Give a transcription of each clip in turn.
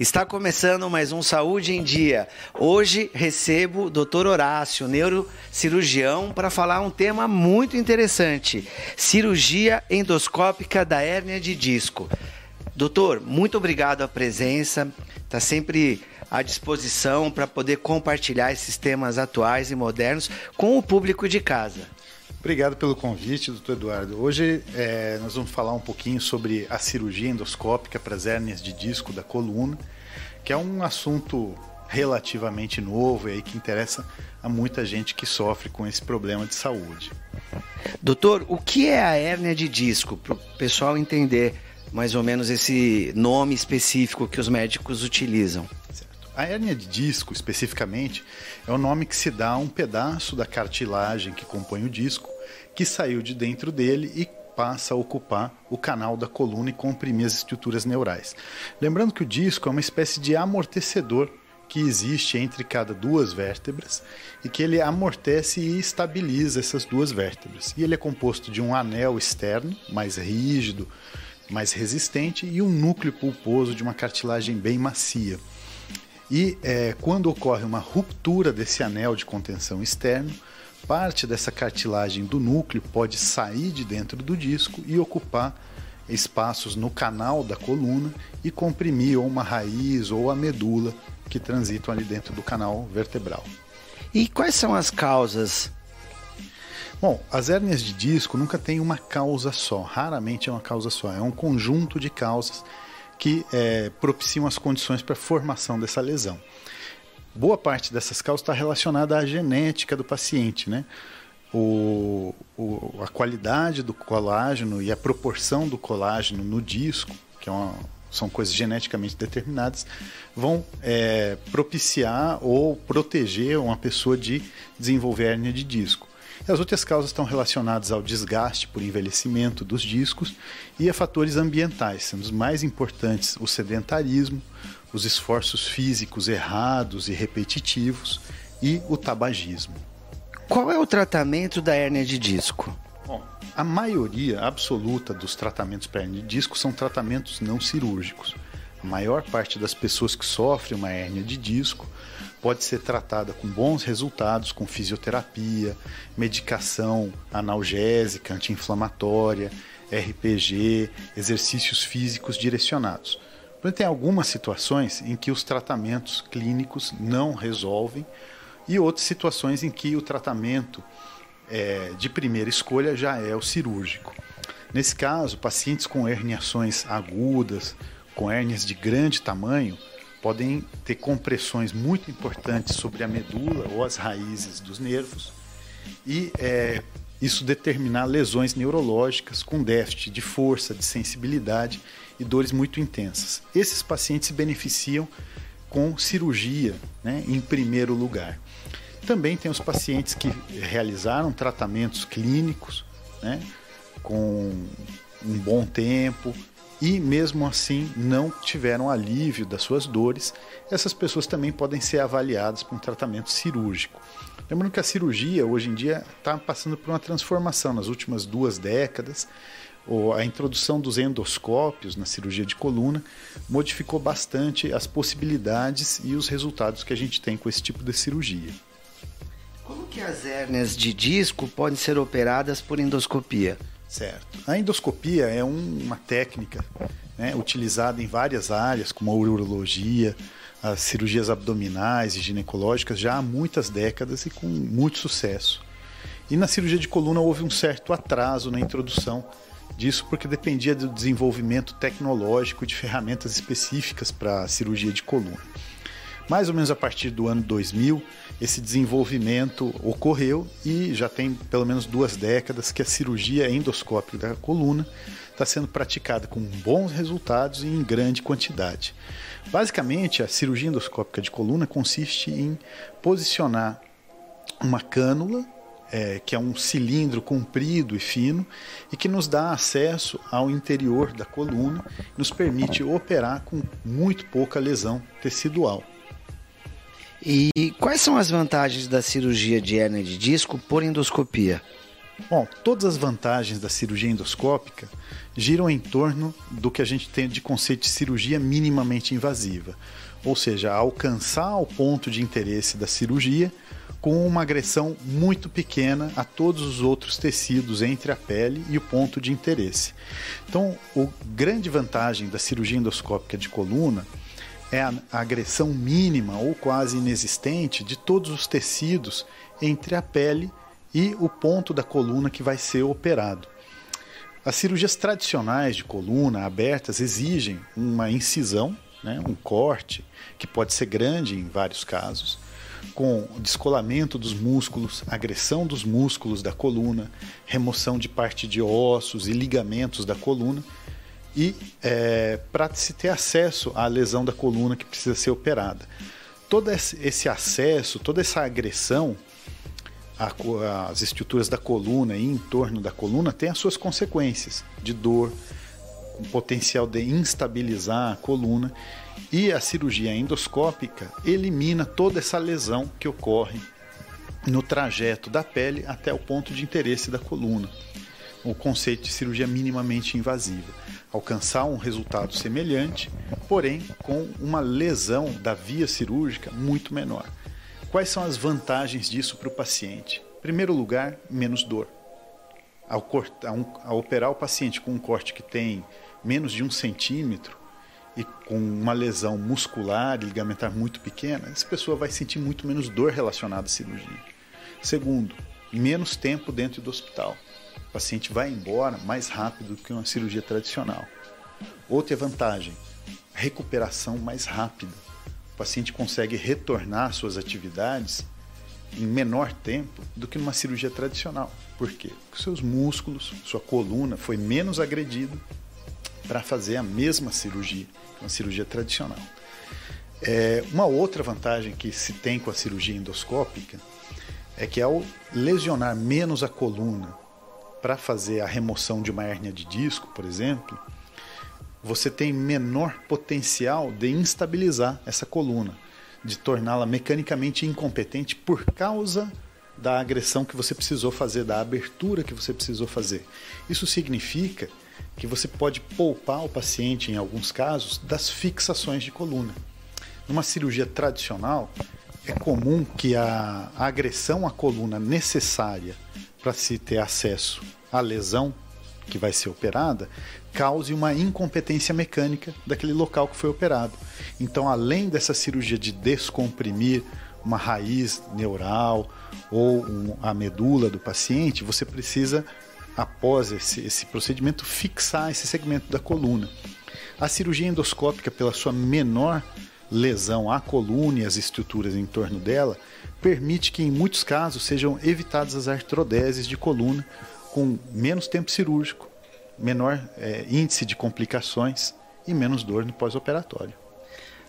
Está começando mais um Saúde em Dia. Hoje recebo o Dr. Horácio, neurocirurgião, para falar um tema muito interessante: cirurgia endoscópica da hérnia de disco. Doutor, muito obrigado a presença. Está sempre à disposição para poder compartilhar esses temas atuais e modernos com o público de casa. Obrigado pelo convite, doutor Eduardo. Hoje é, nós vamos falar um pouquinho sobre a cirurgia endoscópica para as hérnias de disco da coluna, que é um assunto relativamente novo e aí que interessa a muita gente que sofre com esse problema de saúde. Doutor, o que é a hérnia de disco? Para o pessoal entender mais ou menos esse nome específico que os médicos utilizam. A hérnia de disco, especificamente, é o nome que se dá a um pedaço da cartilagem que compõe o disco, que saiu de dentro dele e passa a ocupar o canal da coluna e comprimir as estruturas neurais. Lembrando que o disco é uma espécie de amortecedor que existe entre cada duas vértebras e que ele amortece e estabiliza essas duas vértebras. E ele é composto de um anel externo, mais rígido, mais resistente, e um núcleo pulposo de uma cartilagem bem macia. E é, quando ocorre uma ruptura desse anel de contenção externo, parte dessa cartilagem do núcleo pode sair de dentro do disco e ocupar espaços no canal da coluna e comprimir ou uma raiz ou a medula que transitam ali dentro do canal vertebral. E quais são as causas? Bom, as hérnias de disco nunca têm uma causa só, raramente é uma causa só, é um conjunto de causas que é, propiciam as condições para a formação dessa lesão. Boa parte dessas causas está relacionada à genética do paciente, né? O, o, a qualidade do colágeno e a proporção do colágeno no disco, que é uma, são coisas geneticamente determinadas, vão é, propiciar ou proteger uma pessoa de desenvolver hérnia de disco. As outras causas estão relacionadas ao desgaste por envelhecimento dos discos e a fatores ambientais, sendo os mais importantes o sedentarismo, os esforços físicos errados e repetitivos e o tabagismo. Qual é o tratamento da hérnia de disco? Bom, a maioria absoluta dos tratamentos para hérnia de disco são tratamentos não cirúrgicos. A maior parte das pessoas que sofrem uma hérnia de disco pode ser tratada com bons resultados com fisioterapia, medicação analgésica, anti-inflamatória, RPG, exercícios físicos direcionados. Porém, tem algumas situações em que os tratamentos clínicos não resolvem e outras situações em que o tratamento é, de primeira escolha já é o cirúrgico. Nesse caso, pacientes com herniações agudas, com hérnias de grande tamanho, podem ter compressões muito importantes sobre a medula ou as raízes dos nervos e é, isso determinar lesões neurológicas com déficit de força, de sensibilidade e dores muito intensas. Esses pacientes se beneficiam com cirurgia, né, em primeiro lugar. Também tem os pacientes que realizaram tratamentos clínicos, né, com um bom tempo, e mesmo assim não tiveram alívio das suas dores, essas pessoas também podem ser avaliadas para um tratamento cirúrgico. Lembrando que a cirurgia hoje em dia está passando por uma transformação nas últimas duas décadas. A introdução dos endoscópios na cirurgia de coluna modificou bastante as possibilidades e os resultados que a gente tem com esse tipo de cirurgia. Como que as hérnias de disco podem ser operadas por endoscopia? Certo. A endoscopia é um, uma técnica né, utilizada em várias áreas, como a urologia, as cirurgias abdominais e ginecológicas, já há muitas décadas e com muito sucesso. E na cirurgia de coluna houve um certo atraso na introdução disso, porque dependia do desenvolvimento tecnológico de ferramentas específicas para a cirurgia de coluna. Mais ou menos a partir do ano 2000, esse desenvolvimento ocorreu e já tem pelo menos duas décadas que a cirurgia endoscópica da coluna está sendo praticada com bons resultados e em grande quantidade. Basicamente, a cirurgia endoscópica de coluna consiste em posicionar uma cânula, é, que é um cilindro comprido e fino, e que nos dá acesso ao interior da coluna, nos permite operar com muito pouca lesão tecidual. E quais são as vantagens da cirurgia de hernia de disco por endoscopia? Bom, todas as vantagens da cirurgia endoscópica giram em torno do que a gente tem de conceito de cirurgia minimamente invasiva, ou seja, alcançar o ponto de interesse da cirurgia com uma agressão muito pequena a todos os outros tecidos entre a pele e o ponto de interesse. Então, a grande vantagem da cirurgia endoscópica de coluna é a agressão mínima ou quase inexistente de todos os tecidos entre a pele e o ponto da coluna que vai ser operado. As cirurgias tradicionais de coluna abertas exigem uma incisão, né, um corte, que pode ser grande em vários casos, com descolamento dos músculos, agressão dos músculos da coluna, remoção de parte de ossos e ligamentos da coluna, e é, para se ter acesso à lesão da coluna que precisa ser operada. Todo esse acesso, toda essa agressão às estruturas da coluna e em torno da coluna tem as suas consequências de dor, com potencial de instabilizar a coluna e a cirurgia endoscópica elimina toda essa lesão que ocorre no trajeto da pele até o ponto de interesse da coluna. O conceito de cirurgia minimamente invasiva. Alcançar um resultado semelhante, porém com uma lesão da via cirúrgica muito menor. Quais são as vantagens disso para o paciente? Em primeiro lugar, menos dor. Ao, cortar, ao operar o paciente com um corte que tem menos de um centímetro, e com uma lesão muscular e ligamentar muito pequena, essa pessoa vai sentir muito menos dor relacionada à cirurgia. Segundo, menos tempo dentro do hospital. O paciente vai embora mais rápido do que uma cirurgia tradicional. Outra vantagem, recuperação mais rápida. O paciente consegue retornar suas atividades em menor tempo do que numa cirurgia tradicional. Por quê? Porque seus músculos, sua coluna foi menos agredido para fazer a mesma cirurgia, uma cirurgia tradicional. É, uma outra vantagem que se tem com a cirurgia endoscópica é que ao lesionar menos a coluna para fazer a remoção de uma hérnia de disco, por exemplo, você tem menor potencial de instabilizar essa coluna, de torná-la mecanicamente incompetente por causa da agressão que você precisou fazer, da abertura que você precisou fazer. Isso significa que você pode poupar o paciente, em alguns casos, das fixações de coluna. Numa cirurgia tradicional, é comum que a agressão à coluna necessária para se ter acesso à lesão que vai ser operada cause uma incompetência mecânica daquele local que foi operado. Então, além dessa cirurgia de descomprimir uma raiz neural ou um, a medula do paciente, você precisa após esse, esse procedimento, fixar esse segmento da coluna. A cirurgia endoscópica, pela sua menor lesão à coluna e às estruturas em torno dela, permite que, em muitos casos, sejam evitadas as artrodeses de coluna com menos tempo cirúrgico, menor é, índice de complicações e menos dor no pós-operatório.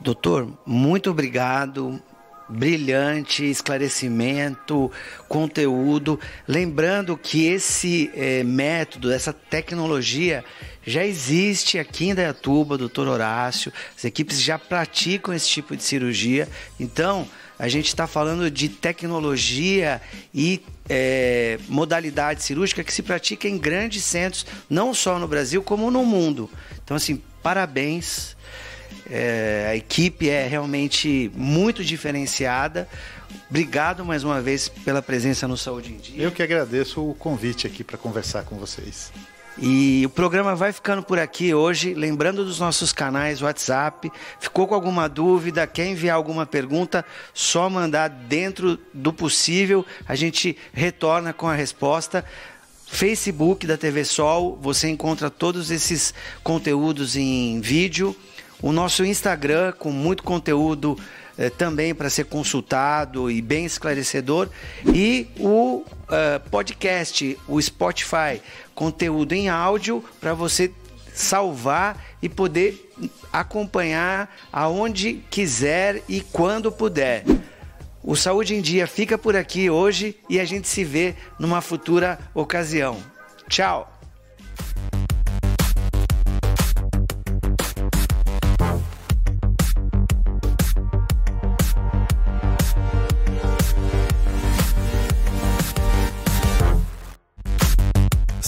Doutor, muito obrigado brilhante, esclarecimento, conteúdo. Lembrando que esse é, método, essa tecnologia já existe aqui em Dayatuba, doutor Horácio. As equipes já praticam esse tipo de cirurgia. Então, a gente está falando de tecnologia e é, modalidade cirúrgica que se pratica em grandes centros, não só no Brasil, como no mundo. Então, assim, parabéns é, a equipe é realmente muito diferenciada. Obrigado mais uma vez pela presença no Saúde em Dia. Eu que agradeço o convite aqui para conversar com vocês. E o programa vai ficando por aqui hoje. Lembrando dos nossos canais WhatsApp. Ficou com alguma dúvida? Quer enviar alguma pergunta? Só mandar dentro do possível. A gente retorna com a resposta. Facebook da TV Sol, você encontra todos esses conteúdos em vídeo o nosso Instagram com muito conteúdo eh, também para ser consultado e bem esclarecedor, e o uh, podcast, o Spotify, conteúdo em áudio para você salvar e poder acompanhar aonde quiser e quando puder. O Saúde em Dia fica por aqui hoje e a gente se vê numa futura ocasião. Tchau!